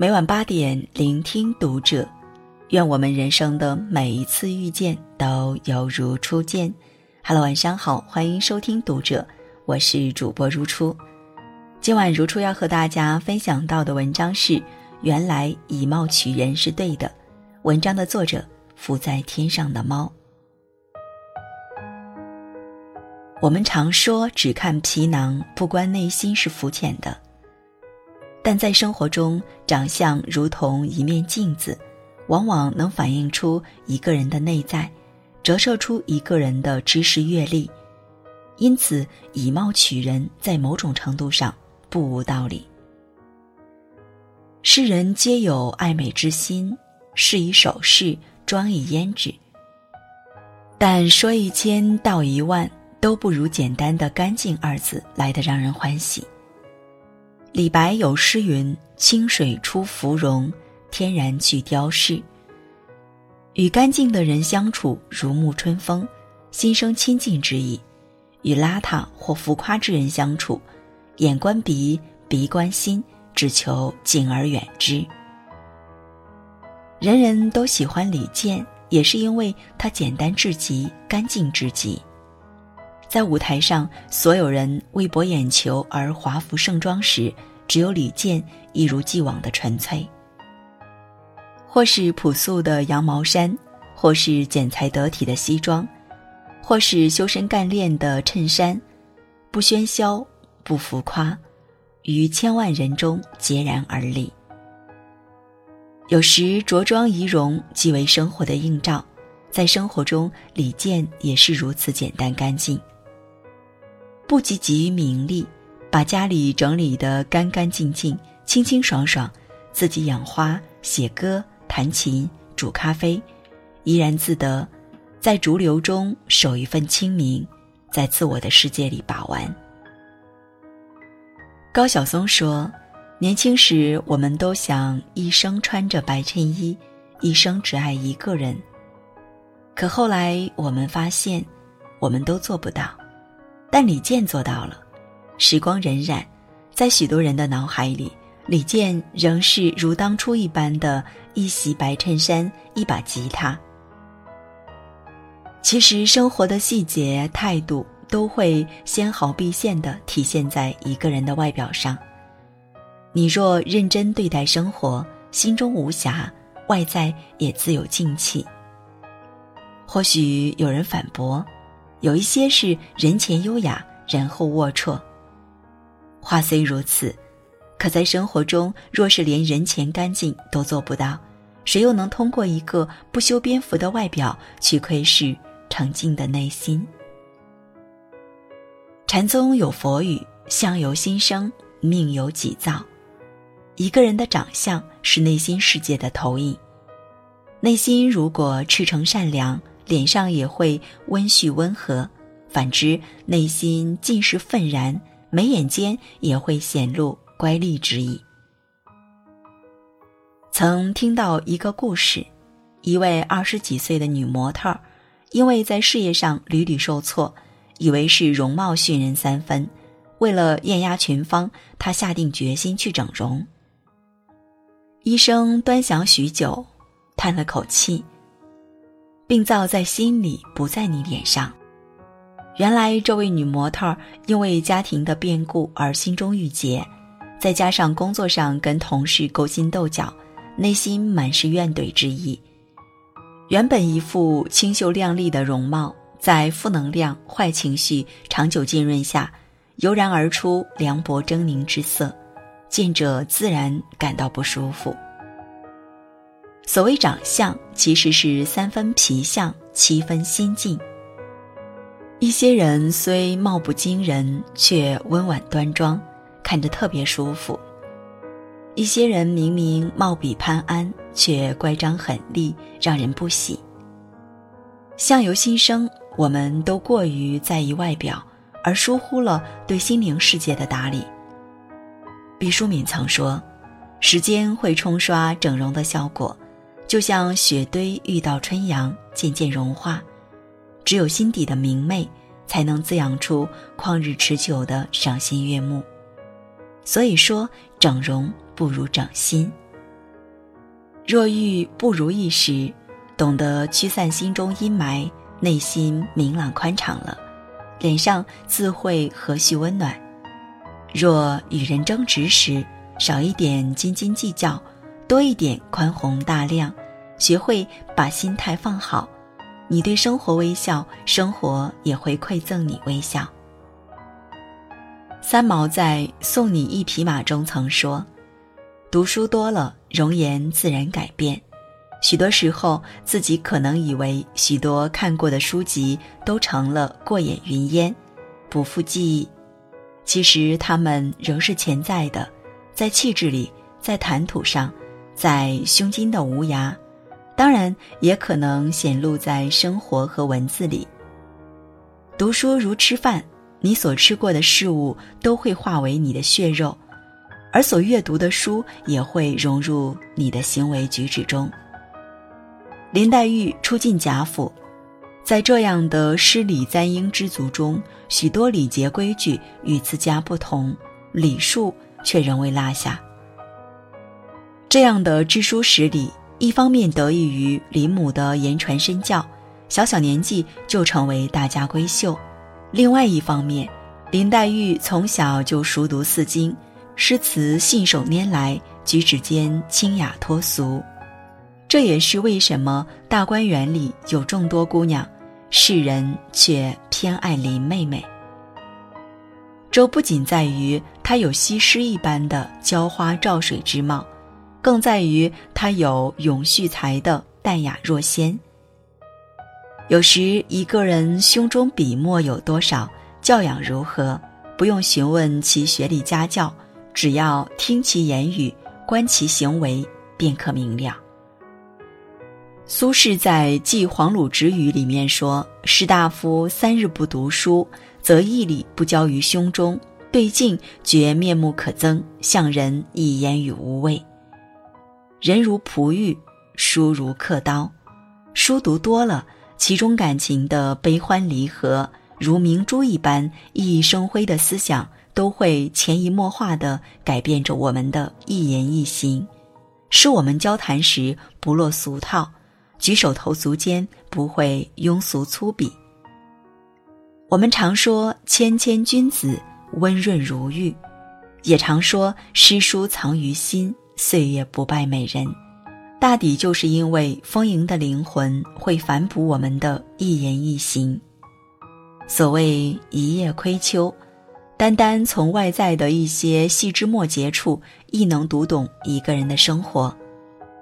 每晚八点，聆听读者。愿我们人生的每一次遇见都犹如初见。Hello，晚上好，欢迎收听读者，我是主播如初。今晚如初要和大家分享到的文章是：原来以貌取人是对的。文章的作者：浮在天上的猫。我们常说只看皮囊，不观内心是肤浅的。但在生活中，长相如同一面镜子，往往能反映出一个人的内在，折射出一个人的知识阅历。因此，以貌取人，在某种程度上不无道理。世人皆有爱美之心，饰以首饰，装以胭脂。但说一千道一万，都不如简单的“干净”二字来得让人欢喜。李白有诗云：“清水出芙蓉，天然去雕饰。”与干净的人相处，如沐春风，心生亲近之意；与邋遢或浮夸之人相处，眼观鼻，鼻观心，只求敬而远之。人人都喜欢李健，也是因为他简单至极，干净至极。在舞台上，所有人为博眼球而华服盛装时，只有李健一如既往的纯粹。或是朴素的羊毛衫，或是剪裁得体的西装，或是修身干练的衬衫，不喧嚣，不浮夸，于千万人中孑然而立。有时着装仪容即为生活的映照，在生活中，李健也是如此简单干净。不汲汲于名利，把家里整理得干干净净、清清爽爽，自己养花、写歌、弹琴、煮咖啡，怡然自得，在逐流中守一份清明，在自我的世界里把玩。高晓松说：“年轻时，我们都想一生穿着白衬衣，一生只爱一个人。可后来我们发现，我们都做不到。”但李健做到了。时光荏苒，在许多人的脑海里，李健仍是如当初一般的一袭白衬衫，一把吉他。其实，生活的细节、态度都会纤毫毕现的体现在一个人的外表上。你若认真对待生活，心中无瑕，外在也自有静气。或许有人反驳。有一些是人前优雅，人后龌龊。话虽如此，可在生活中，若是连人前干净都做不到，谁又能通过一个不修边幅的外表去窥视澄净的内心？禅宗有佛语：“相由心生，命由己造。”一个人的长相是内心世界的投影。内心如果赤诚善良。脸上也会温煦温和，反之，内心尽是愤然，眉眼间也会显露乖戾之意。曾听到一个故事，一位二十几岁的女模特，因为在事业上屡屡受挫，以为是容貌逊人三分，为了艳压群芳，她下定决心去整容。医生端详许久，叹了口气。病灶在心里，不在你脸上。原来这位女模特因为家庭的变故而心中郁结，再加上工作上跟同事勾心斗角，内心满是怨怼之意。原本一副清秀靓丽的容貌，在负能量、坏情绪长久浸润下，油然而出凉薄狰狞之色，见者自然感到不舒服。所谓长相，其实是三分皮相，七分心境。一些人虽貌不惊人，却温婉端庄，看着特别舒服；一些人明明貌比潘安，却乖张狠戾，让人不喜。相由心生，我们都过于在意外表，而疏忽了对心灵世界的打理。毕淑敏曾说：“时间会冲刷整容的效果。”就像雪堆遇到春阳，渐渐融化。只有心底的明媚，才能滋养出旷日持久的赏心悦目。所以说，整容不如整心。若遇不如意时，懂得驱散心中阴霾，内心明朗宽敞了，脸上自会和煦温暖。若与人争执时，少一点斤斤计较，多一点宽宏大量，学会把心态放好，你对生活微笑，生活也会馈赠你微笑。三毛在《送你一匹马》中曾说：“读书多了，容颜自然改变。许多时候，自己可能以为许多看过的书籍都成了过眼云烟，不复记忆。其实他们仍是潜在的，在气质里，在谈吐上，在胸襟的无涯。当然，也可能显露在生活和文字里。读书如吃饭。”你所吃过的事物都会化为你的血肉，而所阅读的书也会融入你的行为举止中。林黛玉初进贾府，在这样的诗礼簪缨之族中，许多礼节规矩与自家不同，礼数却仍未落下。这样的知书识礼，一方面得益于林母的言传身教，小小年纪就成为大家闺秀。另外一方面，林黛玉从小就熟读四经，诗词信手拈来，举止间清雅脱俗。这也是为什么大观园里有众多姑娘，世人却偏爱林妹妹。这不仅在于她有西施一般的娇花照水之貌，更在于他有咏絮才的淡雅若仙。有时，一个人胸中笔墨有多少，教养如何，不用询问其学历家教，只要听其言语，观其行为，便可明了。苏轼在《记黄鲁直语》里面说：“士大夫三日不读书，则义理不交于胸中，对镜觉面目可憎，向人以言语无味。人如璞玉，书如刻刀，书读多了。”其中感情的悲欢离合，如明珠一般熠熠生辉的思想，都会潜移默化地改变着我们的一言一行，使我们交谈时不落俗套，举手投足间不会庸俗粗鄙。我们常说谦谦君子，温润如玉，也常说诗书藏于心，岁月不败美人。大抵就是因为丰盈的灵魂会反哺我们的一言一行。所谓一叶窥秋，单单从外在的一些细枝末节处，亦能读懂一个人的生活。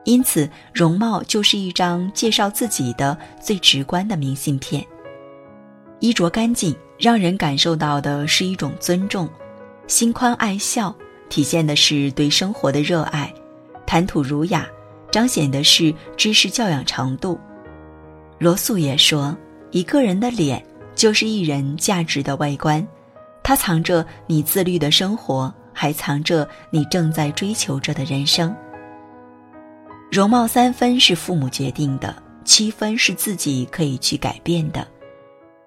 因此，容貌就是一张介绍自己的最直观的明信片。衣着干净，让人感受到的是一种尊重；心宽爱笑，体现的是对生活的热爱；谈吐儒雅。彰显的是知识教养程度。罗素也说，一个人的脸就是一人价值的外观，它藏着你自律的生活，还藏着你正在追求着的人生。容貌三分是父母决定的，七分是自己可以去改变的。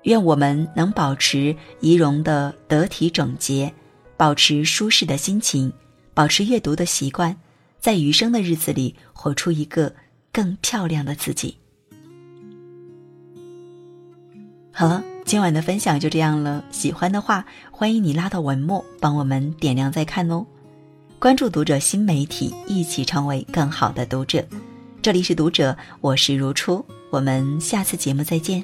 愿我们能保持仪容的得体整洁，保持舒适的心情，保持阅读的习惯。在余生的日子里，活出一个更漂亮的自己。好了，今晚的分享就这样了。喜欢的话，欢迎你拉到文末帮我们点亮再看哦。关注读者新媒体，一起成为更好的读者。这里是读者，我是如初，我们下次节目再见。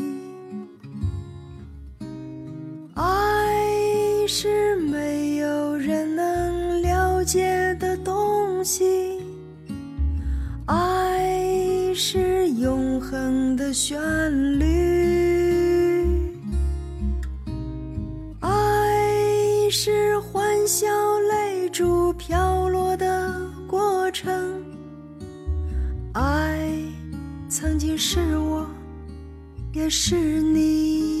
是没有人能了解的东西，爱是永恒的旋律，爱是欢笑泪珠飘落的过程，爱曾经是我，也是你。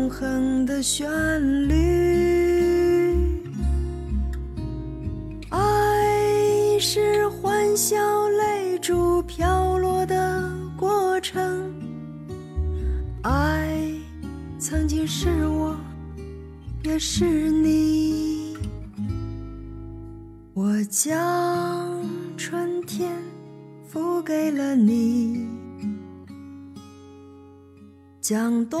永恒的旋律，爱是欢笑泪珠飘落的过程，爱曾经是我，也是你。我将春天付给了你，将冬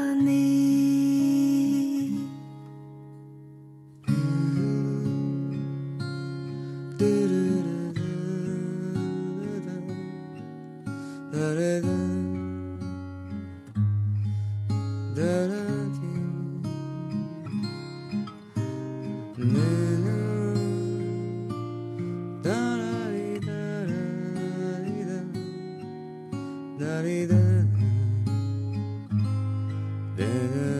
Yeah.